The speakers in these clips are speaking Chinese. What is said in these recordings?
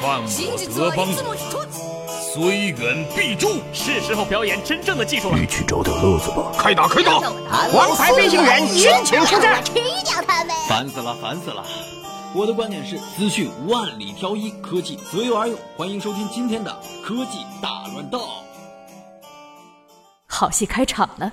犯我德邦虽远必诛。是时候表演真正的技术了。你去找点乐子吧！开打，开打！王牌飞行员申请出战。吃掉他们！烦死了，烦死了！我的观点是：资讯万里挑一，科技择优而用。欢迎收听今天的科技大乱斗。好戏开场了。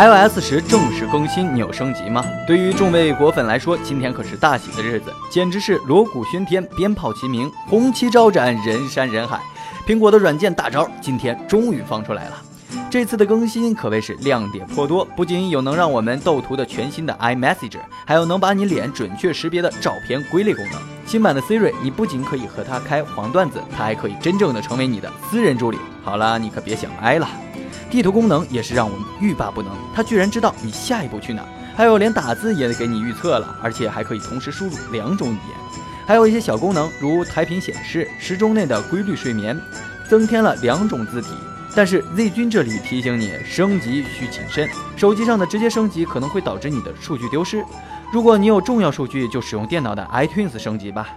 iOS 十正式更新，你有升级吗？对于众位果粉来说，今天可是大喜的日子，简直是锣鼓喧天，鞭炮齐鸣，红旗招展，人山人海。苹果的软件大招今天终于放出来了。这次的更新可谓是亮点颇多，不仅有能让我们斗图的全新的 iMessage，还有能把你脸准确识别的照片归类功能。新版的 Siri，你不仅可以和它开黄段子，它还可以真正的成为你的私人助理。好了，你可别想歪了。地图功能也是让我们欲罢不能，它居然知道你下一步去哪，还有连打字也给你预测了，而且还可以同时输入两种语言。还有一些小功能，如台屏显示、时钟内的规律睡眠，增添了两种字体。但是 Z 君这里提醒你，升级需谨慎，手机上的直接升级可能会导致你的数据丢失。如果你有重要数据，就使用电脑的 iTunes 升级吧。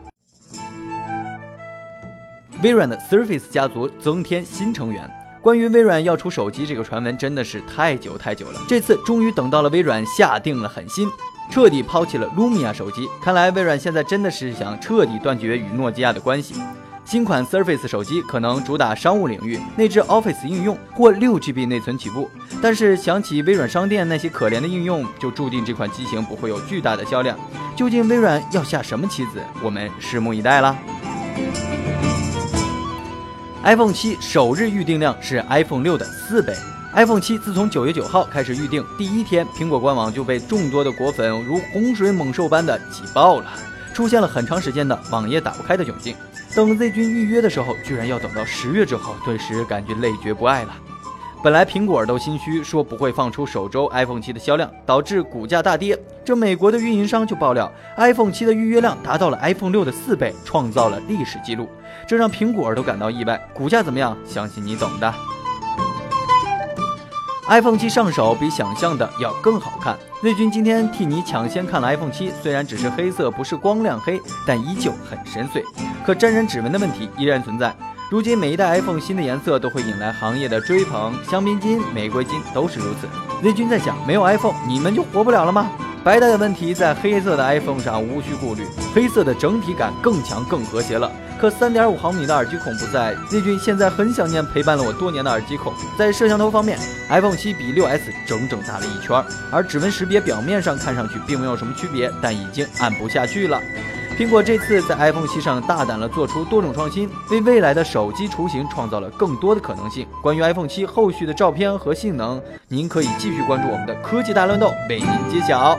微软的 Surface 家族增添新成员。关于微软要出手机这个传闻真的是太久太久了，这次终于等到了微软下定了狠心，彻底抛弃了 Lumia 手机。看来微软现在真的是想彻底断绝与诺基亚的关系。新款 Surface 手机可能主打商务领域，内置 Office 应用或 6GB 内存起步。但是想起微软商店那些可怜的应用，就注定这款机型不会有巨大的销量。究竟微软要下什么棋子？我们拭目以待啦。iPhone 七首日预订量是 iPhone 六的四倍。iPhone 七自从九月九号开始预订，第一天苹果官网就被众多的果粉如洪水猛兽般的挤爆了，出现了很长时间的网页打不开的窘境。等 Z 君预约的时候，居然要等到十月之后，顿时感觉累觉不爱了。本来苹果都心虚，说不会放出首周 iPhone 七的销量，导致股价大跌。这美国的运营商就爆料，iPhone 七的预约量达到了 iPhone 六的四倍，创造了历史记录。这让苹果都感到意外。股价怎么样？相信你懂的。iPhone 七上手比想象的要更好看。瑞军今天替你抢先看了 iPhone 七，虽然只是黑色，不是光亮黑，但依旧很深邃。可沾染指纹的问题依然存在。如今每一代 iPhone 新的颜色都会引来行业的追捧，香槟金、玫瑰金都是如此。雷军在想，没有 iPhone 你们就活不了了吗？白带的问题在黑色的 iPhone 上无需顾虑，黑色的整体感更强更和谐了。可3.5毫米的耳机孔不在，雷军现在很想念陪伴了我多年的耳机孔。在摄像头方面，iPhone 7比 6S 整整大了一圈，而指纹识别表面上看上去并没有什么区别，但已经按不下去了。苹果这次在 iPhone 7上大胆了做出多种创新，为未来的手机雏形创造了更多的可能性。关于 iPhone 7后续的照片和性能，您可以继续关注我们的科技大乱斗，为您揭晓。